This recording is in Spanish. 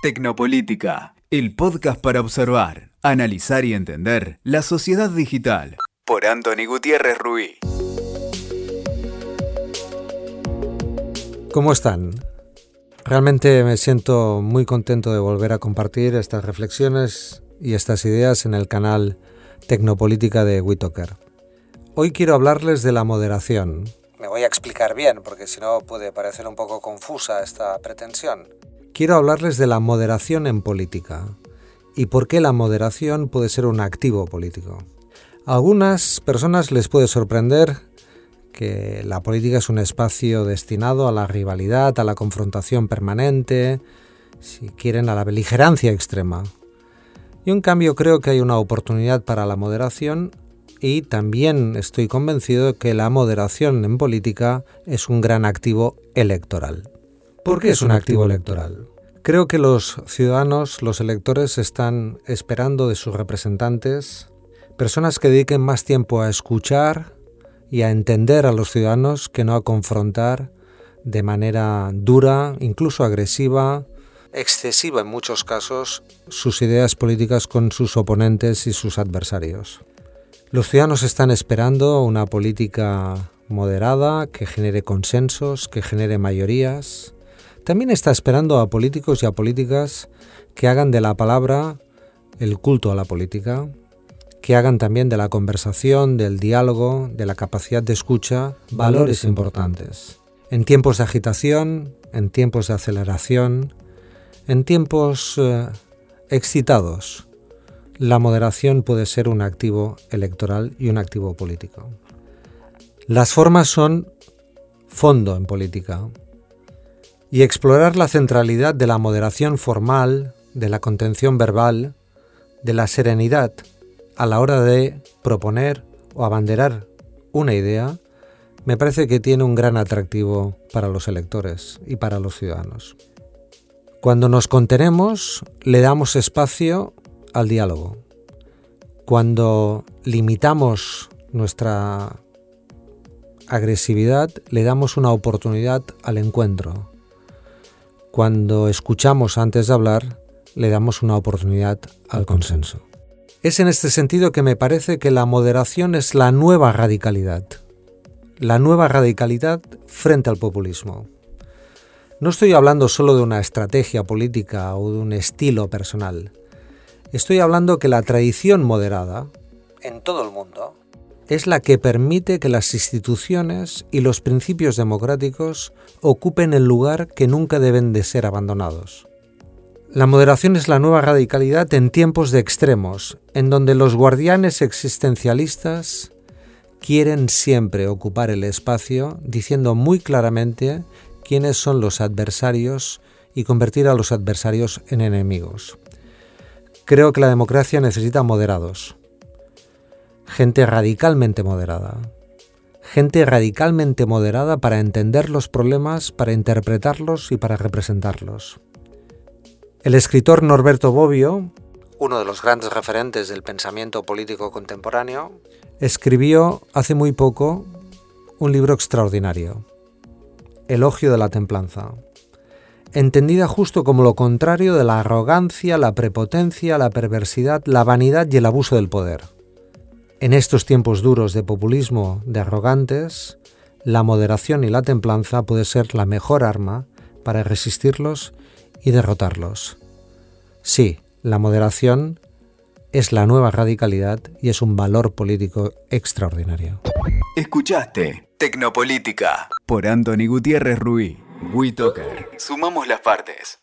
Tecnopolítica, el podcast para observar, analizar y entender la sociedad digital. Por Anthony Gutiérrez Ruiz. ¿Cómo están? Realmente me siento muy contento de volver a compartir estas reflexiones y estas ideas en el canal Tecnopolítica de Witoker. Hoy quiero hablarles de la moderación. Me voy a explicar bien porque si no puede parecer un poco confusa esta pretensión. Quiero hablarles de la moderación en política y por qué la moderación puede ser un activo político. A algunas personas les puede sorprender que la política es un espacio destinado a la rivalidad, a la confrontación permanente, si quieren, a la beligerancia extrema. Yo en cambio creo que hay una oportunidad para la moderación y también estoy convencido de que la moderación en política es un gran activo electoral. ¿Por qué es un activo electoral? Creo que los ciudadanos, los electores, están esperando de sus representantes personas que dediquen más tiempo a escuchar y a entender a los ciudadanos que no a confrontar de manera dura, incluso agresiva, excesiva en muchos casos, sus ideas políticas con sus oponentes y sus adversarios. Los ciudadanos están esperando una política moderada que genere consensos, que genere mayorías. También está esperando a políticos y a políticas que hagan de la palabra el culto a la política, que hagan también de la conversación, del diálogo, de la capacidad de escucha, valores importantes. En tiempos de agitación, en tiempos de aceleración, en tiempos eh, excitados, la moderación puede ser un activo electoral y un activo político. Las formas son fondo en política y explorar la centralidad de la moderación formal, de la contención verbal, de la serenidad a la hora de proponer o abanderar una idea, me parece que tiene un gran atractivo para los electores y para los ciudadanos. Cuando nos contenemos, le damos espacio al diálogo. Cuando limitamos nuestra agresividad, le damos una oportunidad al encuentro. Cuando escuchamos antes de hablar, le damos una oportunidad al consenso. Es en este sentido que me parece que la moderación es la nueva radicalidad. La nueva radicalidad frente al populismo. No estoy hablando solo de una estrategia política o de un estilo personal. Estoy hablando que la tradición moderada, en todo el mundo, es la que permite que las instituciones y los principios democráticos ocupen el lugar que nunca deben de ser abandonados. La moderación es la nueva radicalidad en tiempos de extremos, en donde los guardianes existencialistas quieren siempre ocupar el espacio diciendo muy claramente quiénes son los adversarios y convertir a los adversarios en enemigos. Creo que la democracia necesita moderados. Gente radicalmente moderada. Gente radicalmente moderada para entender los problemas, para interpretarlos y para representarlos. El escritor Norberto Bobbio, uno de los grandes referentes del pensamiento político contemporáneo, escribió hace muy poco un libro extraordinario, Elogio de la Templanza entendida justo como lo contrario de la arrogancia, la prepotencia, la perversidad, la vanidad y el abuso del poder. En estos tiempos duros de populismo de arrogantes, la moderación y la templanza puede ser la mejor arma para resistirlos y derrotarlos. Sí, la moderación es la nueva radicalidad y es un valor político extraordinario. Escuchaste Tecnopolítica por Anthony Gutiérrez Ruiz. WeToker. Sumamos las partes.